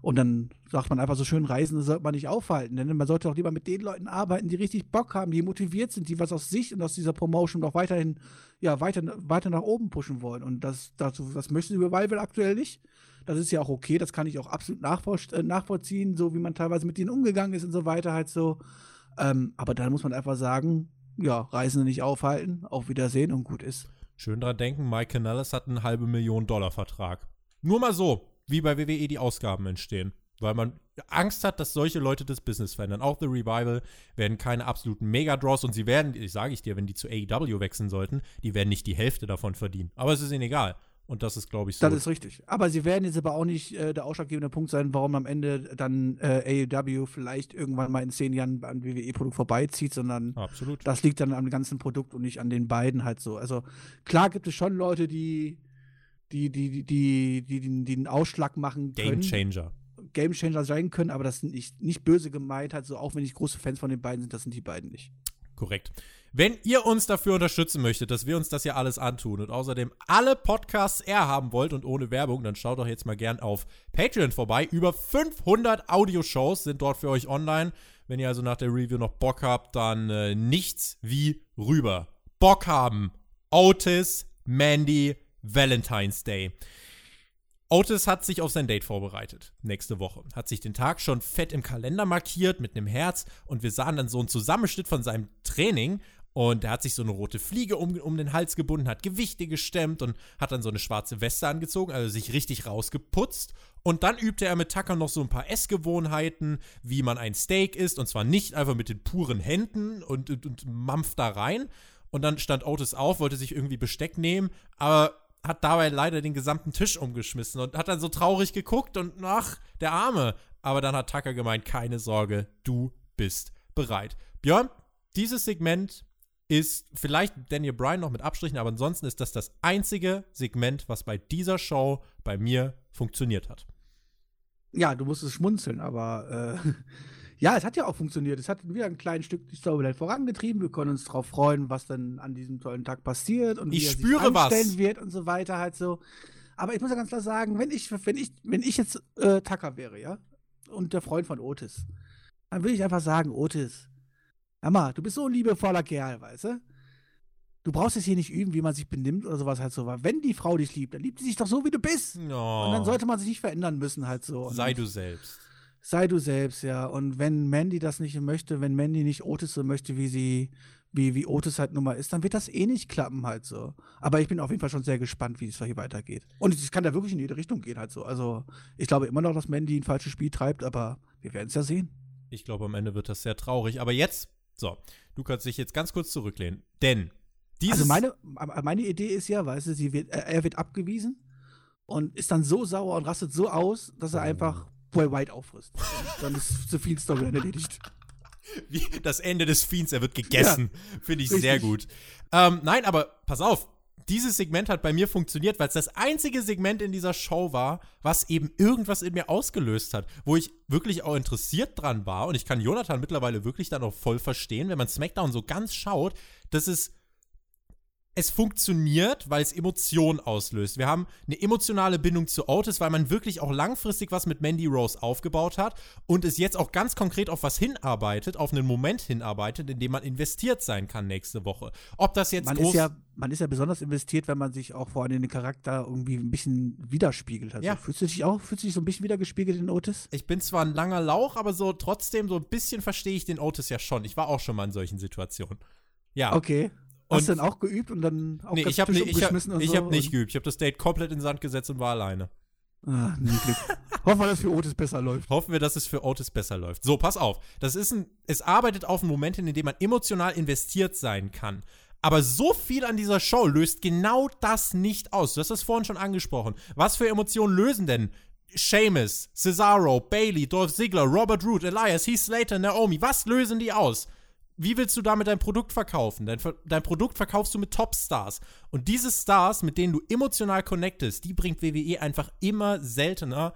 und dann sagt man einfach so schön, Reisen sollte man nicht aufhalten. Denn man sollte auch lieber mit den Leuten arbeiten, die richtig Bock haben, die motiviert sind, die was aus sich und aus dieser Promotion auch weiterhin, ja, weiter, weiter nach oben pushen wollen. Und das, dazu, das möchte die Revival aktuell nicht. Das ist ja auch okay, das kann ich auch absolut nachvoll äh, nachvollziehen, so wie man teilweise mit denen umgegangen ist und so weiter halt so. Ähm, aber dann muss man einfach sagen, ja, Reisende nicht aufhalten, auf Wiedersehen und gut ist. Schön dran denken, Mike Canales hat einen halbe Million Dollar Vertrag. Nur mal so, wie bei WWE die Ausgaben entstehen. Weil man Angst hat, dass solche Leute das Business verändern. Auch The Revival werden keine absoluten Mega-Draws und sie werden, ich sage ich dir, wenn die zu AEW wechseln sollten, die werden nicht die Hälfte davon verdienen. Aber es ist ihnen egal. Und das ist, glaube ich, so. Das ist richtig. Aber sie werden jetzt aber auch nicht äh, der ausschlaggebende Punkt sein, warum am Ende dann äh, AEW vielleicht irgendwann mal in zehn Jahren an WWE-Produkt vorbeizieht, sondern Absolut. das liegt dann am ganzen Produkt und nicht an den beiden halt so. Also klar gibt es schon Leute, die die, die, die, die, die, die den Ausschlag machen Game können. Changer. Game Changer sein können, aber das sind nicht, nicht böse gemeint, halt so, auch wenn ich große Fans von den beiden sind, das sind die beiden nicht. Korrekt. Wenn ihr uns dafür unterstützen möchtet, dass wir uns das hier alles antun und außerdem alle Podcasts eher haben wollt und ohne Werbung, dann schaut doch jetzt mal gern auf Patreon vorbei. Über 500 Audioshows sind dort für euch online. Wenn ihr also nach der Review noch Bock habt, dann äh, nichts wie rüber. Bock haben. Otis, Mandy, Valentine's Day. Otis hat sich auf sein Date vorbereitet, nächste Woche. Hat sich den Tag schon fett im Kalender markiert mit einem Herz und wir sahen dann so einen Zusammenschnitt von seinem Training und er hat sich so eine rote Fliege um, um den Hals gebunden, hat Gewichte gestemmt und hat dann so eine schwarze Weste angezogen, also sich richtig rausgeputzt. Und dann übte er mit Tucker noch so ein paar Essgewohnheiten, wie man ein Steak isst. Und zwar nicht einfach mit den puren Händen und, und, und mampft da rein. Und dann stand Otis auf, wollte sich irgendwie Besteck nehmen, aber hat dabei leider den gesamten Tisch umgeschmissen und hat dann so traurig geguckt und ach, der Arme. Aber dann hat Tucker gemeint, keine Sorge, du bist bereit. Björn, dieses Segment ist vielleicht Daniel Bryan noch mit Abstrichen, aber ansonsten ist das das einzige Segment, was bei dieser Show bei mir funktioniert hat. Ja, du musstest schmunzeln, aber äh, ja, es hat ja auch funktioniert. Es hat wieder ein kleines Stück die Storyline vorangetrieben. Wir können uns darauf freuen, was dann an diesem tollen Tag passiert und Ich wie er spüre sich was. anstellen wird und so weiter halt so. Aber ich muss ja ganz klar sagen, wenn ich, wenn ich, wenn ich jetzt äh, Tucker wäre, ja, und der Freund von Otis, dann würde ich einfach sagen, Otis, mal, du bist so ein liebevoller Kerl, weißt du? Du brauchst es hier nicht üben, wie man sich benimmt oder sowas halt so. Weil wenn die Frau dich liebt, dann liebt sie dich doch so, wie du bist. Oh, Und dann sollte man sich nicht verändern müssen halt so. Und sei du selbst. sei du selbst, ja. Und wenn Mandy das nicht möchte, wenn Mandy nicht Otis so möchte, wie sie, wie, wie Otis halt nun mal ist, dann wird das eh nicht klappen halt so. Aber ich bin auf jeden Fall schon sehr gespannt, wie es hier weitergeht. Und es kann da wirklich in jede Richtung gehen halt so. Also ich glaube immer noch, dass Mandy ein falsches Spiel treibt, aber wir werden es ja sehen. Ich glaube, am Ende wird das sehr traurig. Aber jetzt, so, du kannst dich jetzt ganz kurz zurücklehnen. Denn dieses. Also meine, meine Idee ist ja, weißt du, sie wird, er wird abgewiesen und ist dann so sauer und rastet so aus, dass er einfach Boy White auffrisst. Und dann ist zu viel Story erledigt. Wie das Ende des Fiends, er wird gegessen. Finde ich richtig. sehr gut. Ähm, nein, aber pass auf. Dieses Segment hat bei mir funktioniert, weil es das einzige Segment in dieser Show war, was eben irgendwas in mir ausgelöst hat, wo ich wirklich auch interessiert dran war. Und ich kann Jonathan mittlerweile wirklich dann auch voll verstehen, wenn man SmackDown so ganz schaut, dass es es funktioniert, weil es Emotionen auslöst. Wir haben eine emotionale Bindung zu Otis, weil man wirklich auch langfristig was mit Mandy Rose aufgebaut hat und es jetzt auch ganz konkret auf was hinarbeitet, auf einen Moment hinarbeitet, in dem man investiert sein kann nächste Woche. Ob das jetzt Man groß ist, ja, man ist ja besonders investiert, wenn man sich auch vor allem in den Charakter irgendwie ein bisschen widerspiegelt. Also, Ja. Fühlst du dich auch, fühlst du dich so ein bisschen wiedergespiegelt in Otis? ich bin zwar ein langer Lauch, aber so trotzdem so ein bisschen verstehe ich den Otis ja schon. Ich war auch schon mal in solchen Situationen. Ja. Okay. Hast du dann auch geübt und dann auch Nee, ich habe Tisch ich hab, ich so hab nicht geübt. Ich habe das Date komplett in den Sand gesetzt und war alleine. Ah, nie Glück. Hoffen wir, dass für Otis besser läuft. Hoffen wir, dass es für Otis besser läuft. So, pass auf. Das ist ein, es arbeitet auf einen Moment hin, in dem man emotional investiert sein kann. Aber so viel an dieser Show löst genau das nicht aus. Du hast das vorhin schon angesprochen. Was für Emotionen lösen denn Seamus, Cesaro, Bailey, Dolph Ziggler, Robert Root, Elias, Heath Slater, Naomi? Was lösen die aus? Wie willst du damit dein Produkt verkaufen? Dein, dein Produkt verkaufst du mit Topstars. Und diese Stars, mit denen du emotional connectest, die bringt WWE einfach immer seltener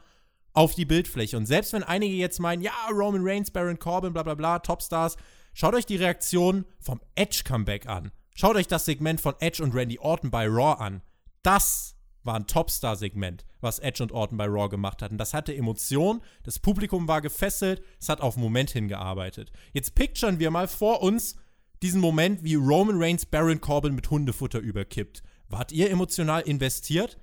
auf die Bildfläche. Und selbst wenn einige jetzt meinen, ja, Roman Reigns, Baron Corbin, bla bla bla, Topstars, schaut euch die Reaktion vom Edge-Comeback an. Schaut euch das Segment von Edge und Randy Orton bei Raw an. Das war ein Topstar-Segment, was Edge und Orton bei Raw gemacht hatten. Das hatte Emotion, das Publikum war gefesselt, es hat auf den Moment hingearbeitet. Jetzt picturen wir mal vor uns diesen Moment, wie Roman Reigns Baron Corbin mit Hundefutter überkippt. Wart ihr emotional investiert?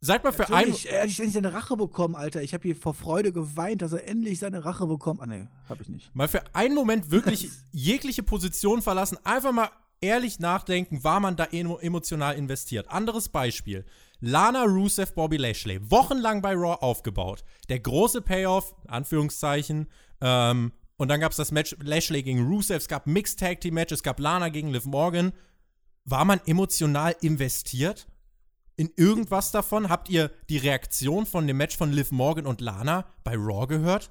Seid mal für einen. Er hat endlich seine Rache bekommen, Alter. Ich habe hier vor Freude geweint, dass er endlich seine Rache bekommt. Ah, nee, hab ich nicht. Mal für einen Moment wirklich jegliche Position verlassen, einfach mal ehrlich nachdenken, war man da emotional investiert. Anderes Beispiel. Lana Rusev, Bobby Lashley, wochenlang bei Raw aufgebaut. Der große Payoff, Anführungszeichen, ähm, und dann gab es das Match Lashley gegen Rusev, es gab Mixed Tag Team Match, es gab Lana gegen Liv Morgan. War man emotional investiert? in irgendwas davon? Habt ihr die Reaktion von dem Match von Liv Morgan und Lana bei Raw gehört?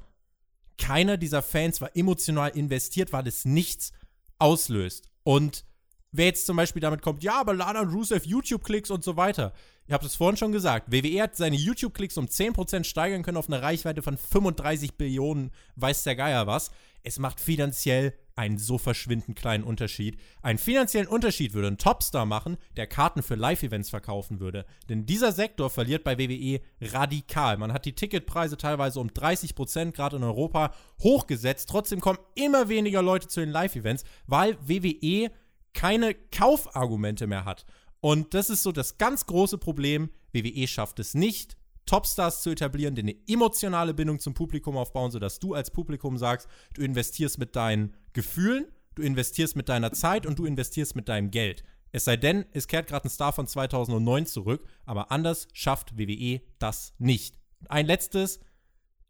Keiner dieser Fans war emotional investiert, weil es nichts auslöst. Und wer jetzt zum Beispiel damit kommt, ja, aber Lana und Rusev YouTube-Klicks und so weiter. Ich habe es vorhin schon gesagt, WWE hat seine YouTube-Klicks um 10% steigern können auf eine Reichweite von 35 Billionen, weiß der Geier was. Es macht finanziell einen so verschwindend kleinen Unterschied. Einen finanziellen Unterschied würde ein Topstar machen, der Karten für Live-Events verkaufen würde. Denn dieser Sektor verliert bei WWE radikal. Man hat die Ticketpreise teilweise um 30% gerade in Europa, hochgesetzt. Trotzdem kommen immer weniger Leute zu den Live-Events, weil WWE keine Kaufargumente mehr hat. Und das ist so das ganz große Problem. WWE schafft es nicht, Topstars zu etablieren, die eine emotionale Bindung zum Publikum aufbauen, sodass du als Publikum sagst, du investierst mit deinen Gefühlen, du investierst mit deiner Zeit und du investierst mit deinem Geld. Es sei denn, es kehrt gerade ein Star von 2009 zurück, aber anders schafft WWE das nicht. Ein letztes,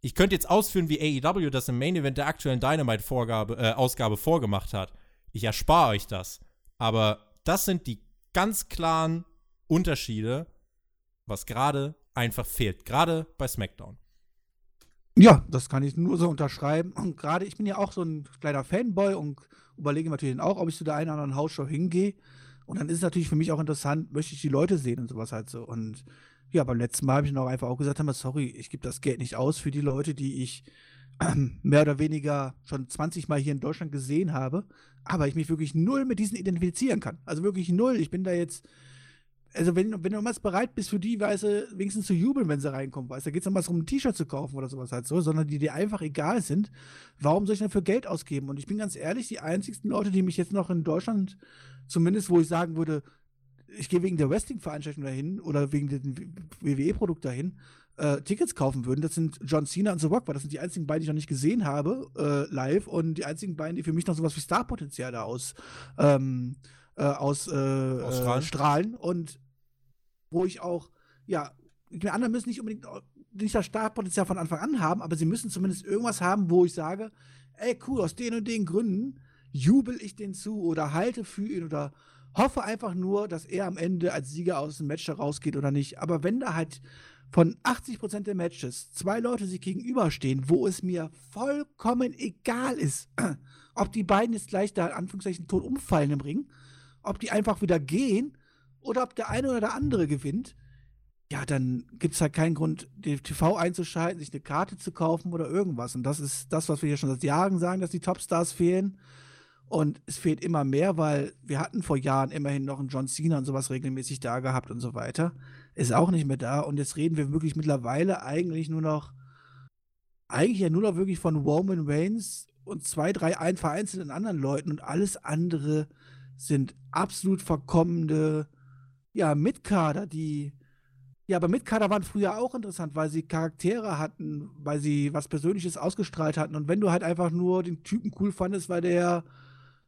ich könnte jetzt ausführen, wie AEW das im Main Event der aktuellen Dynamite-Ausgabe äh, vorgemacht hat. Ich erspare euch das. Aber das sind die ganz klaren Unterschiede, was gerade einfach fehlt. Gerade bei SmackDown. Ja, das kann ich nur so unterschreiben. Und gerade, ich bin ja auch so ein kleiner Fanboy und überlege natürlich auch, ob ich zu der einen oder anderen Hausshow hingehe. Und dann ist es natürlich für mich auch interessant, möchte ich die Leute sehen und sowas halt so. Und ja, beim letzten Mal habe ich noch einfach auch gesagt, sorry, ich gebe das Geld nicht aus für die Leute, die ich mehr oder weniger schon 20 Mal hier in Deutschland gesehen habe, aber ich mich wirklich null mit diesen identifizieren kann. Also wirklich null. Ich bin da jetzt also wenn, wenn du mal bereit bist, für die Weise wenigstens zu jubeln, wenn sie reinkommen, weißt da geht es nochmal um ein T-Shirt zu kaufen oder sowas halt so, sondern die dir einfach egal sind, warum soll ich denn für Geld ausgeben? Und ich bin ganz ehrlich, die einzigsten Leute, die mich jetzt noch in Deutschland, zumindest wo ich sagen würde, ich gehe wegen der Wrestling-Veranstaltung dahin oder wegen dem WWE-Produkt dahin, äh, Tickets kaufen würden, das sind John Cena und The Rock, weil das sind die einzigen beiden, die ich noch nicht gesehen habe, äh, live und die einzigen beiden, die für mich noch sowas wie Starpotenzial da aus, ähm, äh, aus, äh, äh strahlen. Und wo ich auch, ja, die anderen müssen nicht unbedingt nicht das Startpotenzial von Anfang an haben, aber sie müssen zumindest irgendwas haben, wo ich sage, ey, cool, aus den und den Gründen jubel ich den zu oder halte für ihn oder hoffe einfach nur, dass er am Ende als Sieger aus dem Match rausgeht oder nicht. Aber wenn da halt von 80% der Matches zwei Leute sich gegenüberstehen, wo es mir vollkommen egal ist, ob die beiden jetzt gleich da in Anführungszeichen tot umfallen im Ring, ob die einfach wieder gehen oder ob der eine oder der andere gewinnt, ja, dann gibt es halt keinen Grund, den TV einzuschalten, sich eine Karte zu kaufen oder irgendwas. Und das ist das, was wir hier schon seit Jahren sagen, dass die Topstars fehlen. Und es fehlt immer mehr, weil wir hatten vor Jahren immerhin noch einen John Cena und sowas regelmäßig da gehabt und so weiter. Ist auch nicht mehr da. Und jetzt reden wir wirklich mittlerweile eigentlich nur noch, eigentlich ja nur noch wirklich von Roman Reigns und zwei, drei ein vereinzelten anderen Leuten und alles andere sind absolut verkommene ja, Mitkader, die. Ja, aber Mitkader waren früher auch interessant, weil sie Charaktere hatten, weil sie was Persönliches ausgestrahlt hatten. Und wenn du halt einfach nur den Typen cool fandest, weil der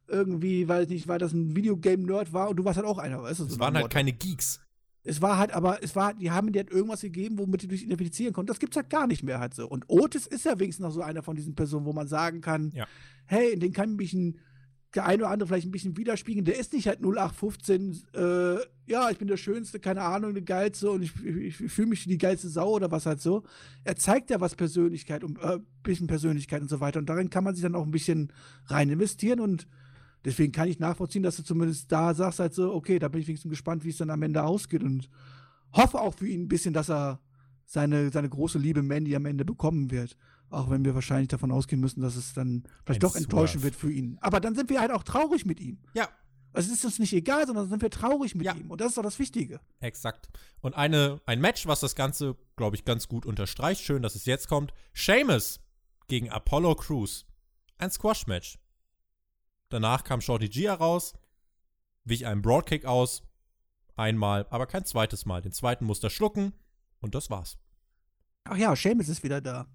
irgendwie, weiß nicht, weil das ein Videogame-Nerd war und du warst halt auch einer, weißt du? Es so waren halt keine Geeks. Es war halt, aber es war, die haben dir halt irgendwas gegeben, womit du dich identifizieren konntest. Das gibt's halt gar nicht mehr halt so. Und Otis ist ja wenigstens noch so einer von diesen Personen, wo man sagen kann, ja. hey, in den kann mich ein der eine oder andere vielleicht ein bisschen widerspiegeln. Der ist nicht halt 0815, äh, ja, ich bin der Schönste, keine Ahnung, der Geilste und ich, ich, ich fühle mich wie die geilste Sau oder was halt so. Er zeigt ja was Persönlichkeit und äh, bisschen Persönlichkeit und so weiter. Und darin kann man sich dann auch ein bisschen rein investieren und deswegen kann ich nachvollziehen, dass du zumindest da sagst halt so, okay, da bin ich wenigstens gespannt, wie es dann am Ende ausgeht und hoffe auch für ihn ein bisschen, dass er seine, seine große Liebe Mandy am Ende bekommen wird. Auch wenn wir wahrscheinlich davon ausgehen müssen, dass es dann vielleicht Ein doch enttäuschend wird für ihn. Aber dann sind wir halt auch traurig mit ihm. Ja. Also es ist uns nicht egal, sondern sind wir traurig mit ja. ihm. Und das ist doch das Wichtige. Exakt. Und eine, ein Match, was das Ganze, glaube ich, ganz gut unterstreicht. Schön, dass es jetzt kommt. Seamus gegen Apollo Crews. Ein Squash-Match. Danach kam Shorty G raus, wich einen Broadkick aus. Einmal, aber kein zweites Mal. Den zweiten musste er schlucken. Und das war's. Ach ja, Seamus ist wieder da.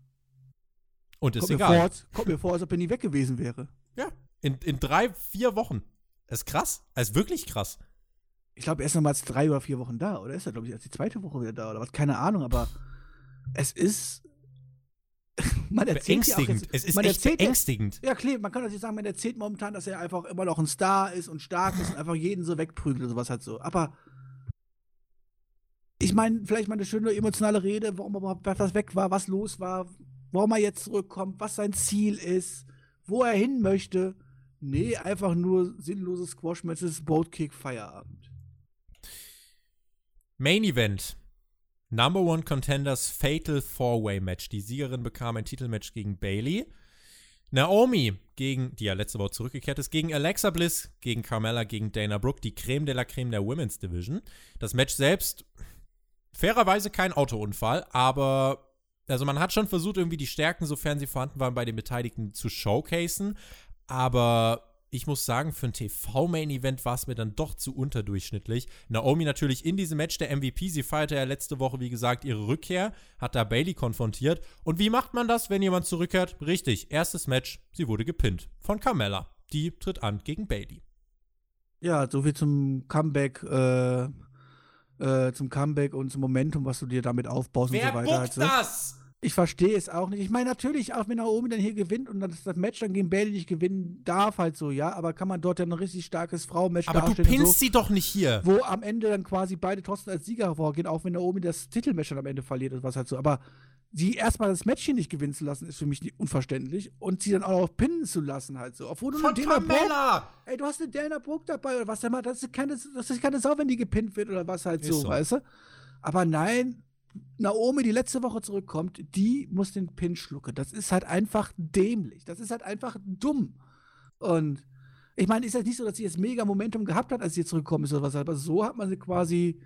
Und ist kommt egal. Mir vor, als, kommt mir vor, als ob er nie weg gewesen wäre. Ja, in, in drei, vier Wochen. Das ist krass. Das ist wirklich krass. Ich glaube, er ist nochmals drei oder vier Wochen da. Oder ist er, glaube ich, erst die zweite Woche wieder da oder was? Keine Ahnung, aber es ist. man erzählt Beängstigend. jetzt, Es ist man echt erzählt ja- beängstigend. Ja, klar, man kann natürlich sagen, man erzählt momentan, dass er einfach immer noch ein Star ist und stark ist und einfach jeden so wegprügelt und sowas halt so. Aber ich meine, vielleicht mal eine schöne emotionale Rede, warum er überhaupt was weg war, was los war, warum er jetzt zurückkommt, was sein Ziel ist, wo er hin möchte. Nee, einfach nur sinnloses Squash-Matches, Boatkick, Feierabend. Main Event. Number One Contenders Fatal Four-Way Match. Die Siegerin bekam ein Titelmatch gegen Bailey. Naomi gegen, die ja letzte Woche zurückgekehrt ist, gegen Alexa Bliss, gegen Carmella, gegen Dana Brooke, die Creme de la Creme der Women's Division. Das Match selbst, fairerweise kein Autounfall, aber also man hat schon versucht, irgendwie die Stärken, sofern sie vorhanden waren, bei den Beteiligten zu showcasen. Aber ich muss sagen, für ein TV-Main-Event war es mir dann doch zu unterdurchschnittlich. Naomi natürlich in diesem Match der MVP. Sie feierte ja letzte Woche, wie gesagt, ihre Rückkehr, hat da Bailey konfrontiert. Und wie macht man das, wenn jemand zurückkehrt? Richtig, erstes Match, sie wurde gepinnt von Carmella. Die tritt an gegen Bailey. Ja, soviel zum Comeback, äh, äh, zum Comeback und zum Momentum, was du dir damit aufbaust und so weiter. halt so. das? Ich verstehe es auch nicht. Ich meine, natürlich, auch wenn Naomi dann hier gewinnt und das, das Match dann gegen Bailey nicht gewinnen darf, halt so, ja, aber kann man dort ja ein richtig starkes Frauenmatch Aber du pinnst so, sie doch nicht hier. wo am Ende dann quasi beide trotzdem als Sieger hervorgehen, auch wenn Naomi das Titelmatch dann am Ende verliert und was halt so. Aber sie erstmal das Match hier nicht gewinnen zu lassen, ist für mich unverständlich. Und sie dann auch noch pinnen zu lassen, halt so. Obwohl du Von eine Dana Brooke, ey, du hast eine Dana Brooke dabei oder was mal, das ist keine, das ist keine Sau, wenn die gepinnt wird oder was halt so, so. weißt du? Aber nein, Naomi, die letzte Woche zurückkommt, die muss den Pin schlucken. Das ist halt einfach dämlich. Das ist halt einfach dumm. Und ich meine, ist ja nicht so, dass sie jetzt mega Momentum gehabt hat, als sie zurückgekommen ist oder was, aber so hat man sie quasi,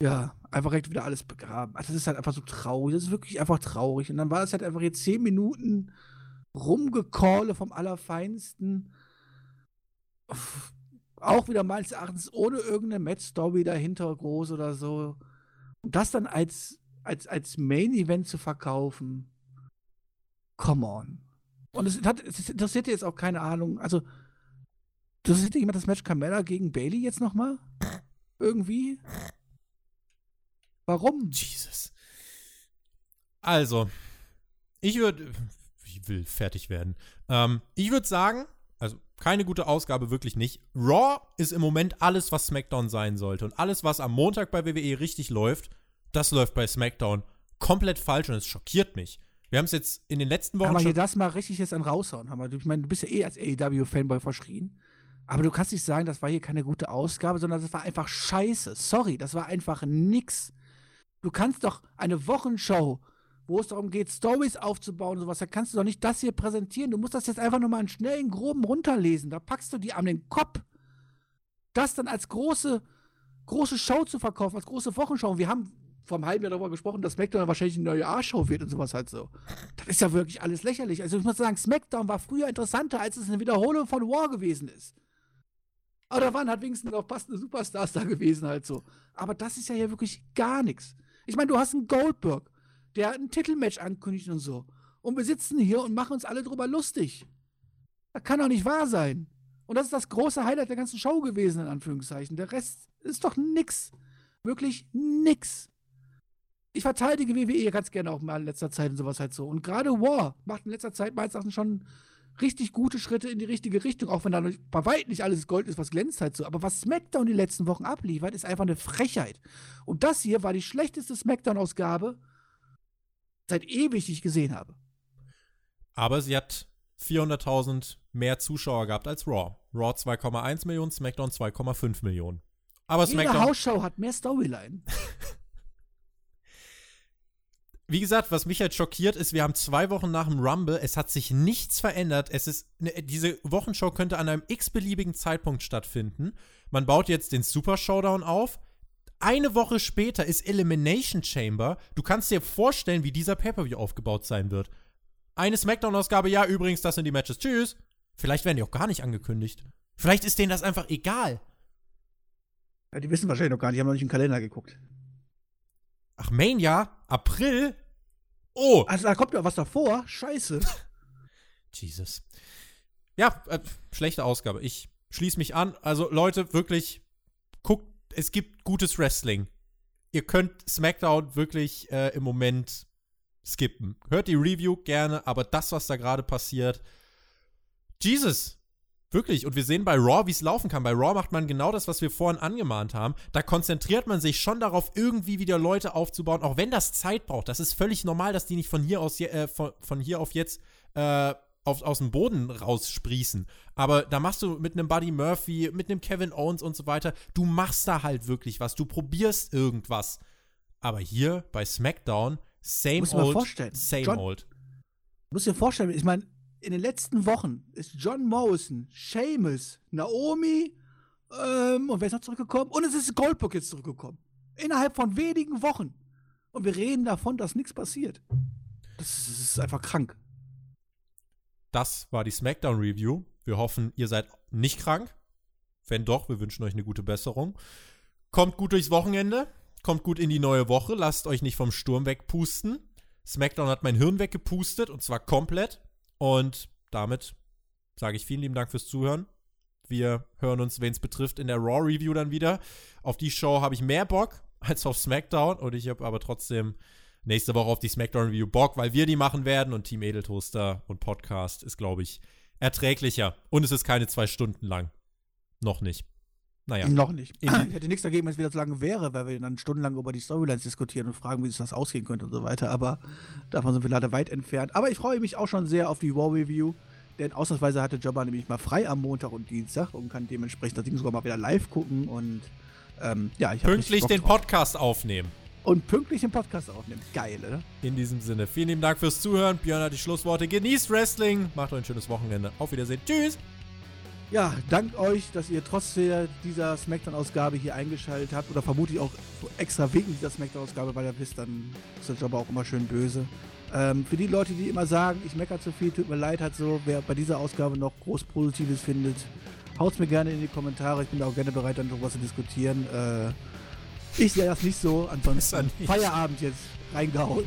ja, einfach direkt wieder alles begraben. Also das ist halt einfach so traurig. Das ist wirklich einfach traurig. Und dann war es halt einfach jetzt zehn Minuten Rumgecalle vom Allerfeinsten. Auch wieder meines Erachtens ohne irgendeine Match-Story dahinter groß oder so. Das dann als, als, als Main-Event zu verkaufen, come on. Und es, hat, es interessiert jetzt auch keine Ahnung, also interessiert dir jemand das Match Carmella gegen Bailey jetzt nochmal? Irgendwie? Warum? Jesus. Also, ich würde. Ich will fertig werden. Ähm, ich würde sagen, also keine gute Ausgabe, wirklich nicht. Raw ist im Moment alles, was SmackDown sein sollte. Und alles, was am Montag bei WWE richtig läuft, das läuft bei SmackDown komplett falsch und es schockiert mich. Wir haben es jetzt in den letzten Wochen Kann man schon hier das mal richtig jetzt an raushauen? Hammer. Ich meine, du bist ja eh als AEW-Fanboy verschrien. Aber du kannst nicht sagen, das war hier keine gute Ausgabe, sondern das war einfach scheiße. Sorry, das war einfach nix. Du kannst doch eine Wochenshow, wo es darum geht, Stories aufzubauen und sowas, da kannst du doch nicht das hier präsentieren. Du musst das jetzt einfach nur mal einen schnellen, groben runterlesen. Da packst du die an den Kopf. Das dann als große, große Show zu verkaufen, als große Wochenshow. Und wir haben vor einem halben Jahr darüber gesprochen, dass SmackDown wahrscheinlich eine neue A-Show wird und sowas halt so. Das ist ja wirklich alles lächerlich. Also ich muss sagen, SmackDown war früher interessanter, als es eine Wiederholung von War gewesen ist. Aber da waren halt wenigstens auch passende Superstars da gewesen halt so. Aber das ist ja hier wirklich gar nichts. Ich meine, du hast einen Goldberg, der ein Titelmatch ankündigt und so. Und wir sitzen hier und machen uns alle drüber lustig. Das kann doch nicht wahr sein. Und das ist das große Highlight der ganzen Show gewesen, in Anführungszeichen. Der Rest ist doch nix. Wirklich nix. Ich verteidige WWE ganz gerne auch mal in letzter Zeit und sowas halt so. Und gerade War macht in letzter Zeit meines Erachtens schon richtig gute Schritte in die richtige Richtung, auch wenn da bei weitem nicht alles Gold ist, was glänzt halt so. Aber was SmackDown die letzten Wochen abliefert, ist einfach eine Frechheit. Und das hier war die schlechteste SmackDown-Ausgabe seit ewig, ich gesehen habe. Aber sie hat 400.000 mehr Zuschauer gehabt als Raw. Raw 2,1 Millionen, SmackDown 2,5 Millionen. Aber Jede SmackDown, Hausshow hat mehr Storyline. wie gesagt, was mich halt schockiert ist, wir haben zwei Wochen nach dem Rumble, es hat sich nichts verändert. Es ist, ne, diese Wochenshow könnte an einem x-beliebigen Zeitpunkt stattfinden. Man baut jetzt den Super Showdown auf. Eine Woche später ist Elimination Chamber. Du kannst dir vorstellen, wie dieser Pay-Per-View aufgebaut sein wird. Eine Smackdown-Ausgabe, ja, übrigens, das sind die Matches. Tschüss. Vielleicht werden die auch gar nicht angekündigt. Vielleicht ist denen das einfach egal. Ja, die wissen wahrscheinlich noch gar nicht, die haben noch nicht im Kalender geguckt. Ach, Mania? April? Oh! Also da kommt ja was davor. Scheiße. Jesus. Ja, äh, schlechte Ausgabe. Ich schließe mich an. Also, Leute, wirklich, guckt, es gibt gutes Wrestling. Ihr könnt SmackDown wirklich äh, im Moment skippen. Hört die Review gerne, aber das, was da gerade passiert, Jesus, Wirklich. Und wir sehen bei Raw, wie es laufen kann. Bei Raw macht man genau das, was wir vorhin angemahnt haben. Da konzentriert man sich schon darauf, irgendwie wieder Leute aufzubauen, auch wenn das Zeit braucht. Das ist völlig normal, dass die nicht von hier aus äh, von, von, hier auf jetzt äh, auf, aus dem Boden raussprießen. Aber da machst du mit einem Buddy Murphy, mit einem Kevin Owens und so weiter, du machst da halt wirklich was. Du probierst irgendwas. Aber hier bei SmackDown, same old, same John, old. Muss dir vorstellen, ich meine, in den letzten Wochen ist John Morrison, Seamus, Naomi ähm, und wer ist noch zurückgekommen? Und es ist Goldberg jetzt zurückgekommen. Innerhalb von wenigen Wochen. Und wir reden davon, dass nichts passiert. Das ist einfach krank. Das war die SmackDown Review. Wir hoffen, ihr seid nicht krank. Wenn doch, wir wünschen euch eine gute Besserung. Kommt gut durchs Wochenende. Kommt gut in die neue Woche. Lasst euch nicht vom Sturm wegpusten. SmackDown hat mein Hirn weggepustet und zwar komplett. Und damit sage ich vielen lieben Dank fürs Zuhören. Wir hören uns, wen es betrifft, in der Raw Review dann wieder. Auf die Show habe ich mehr Bock als auf SmackDown und ich habe aber trotzdem nächste Woche auf die SmackDown Review Bock, weil wir die machen werden und Team Edeltoaster und Podcast ist, glaube ich, erträglicher. Und es ist keine zwei Stunden lang. Noch nicht. Naja. Noch nicht. Ich hätte nichts dagegen, wenn es wieder so lange wäre, weil wir dann stundenlang über die Storylines diskutieren und fragen, wie es das ausgehen könnte und so weiter. Aber davon sind wir leider weit entfernt. Aber ich freue mich auch schon sehr auf die War Review. Denn ausnahmsweise hatte Jobber nämlich mal frei am Montag und Dienstag und kann dementsprechend das Ding sogar mal wieder live gucken und ähm, ja, ich Pünktlich den Podcast aufnehmen. Und pünktlich den Podcast aufnehmen. Geil, oder? In diesem Sinne, vielen lieben Dank fürs Zuhören. Björn hat die Schlussworte. Genießt Wrestling. Macht euch ein schönes Wochenende. Auf Wiedersehen. Tschüss. Ja, dank euch, dass ihr trotz dieser Smackdown-Ausgabe hier eingeschaltet habt oder vermutlich auch extra wegen dieser Smackdown-Ausgabe, weil ihr wisst, dann ist der Job auch immer schön böse. Ähm, für die Leute, die immer sagen, ich meckere zu viel, tut mir leid, hat so, wer bei dieser Ausgabe noch groß Positives findet, haut's mir gerne in die Kommentare. Ich bin auch gerne bereit, dann darüber zu diskutieren. Äh, ich sehe das nicht so, ansonsten Feierabend jetzt reingehauen.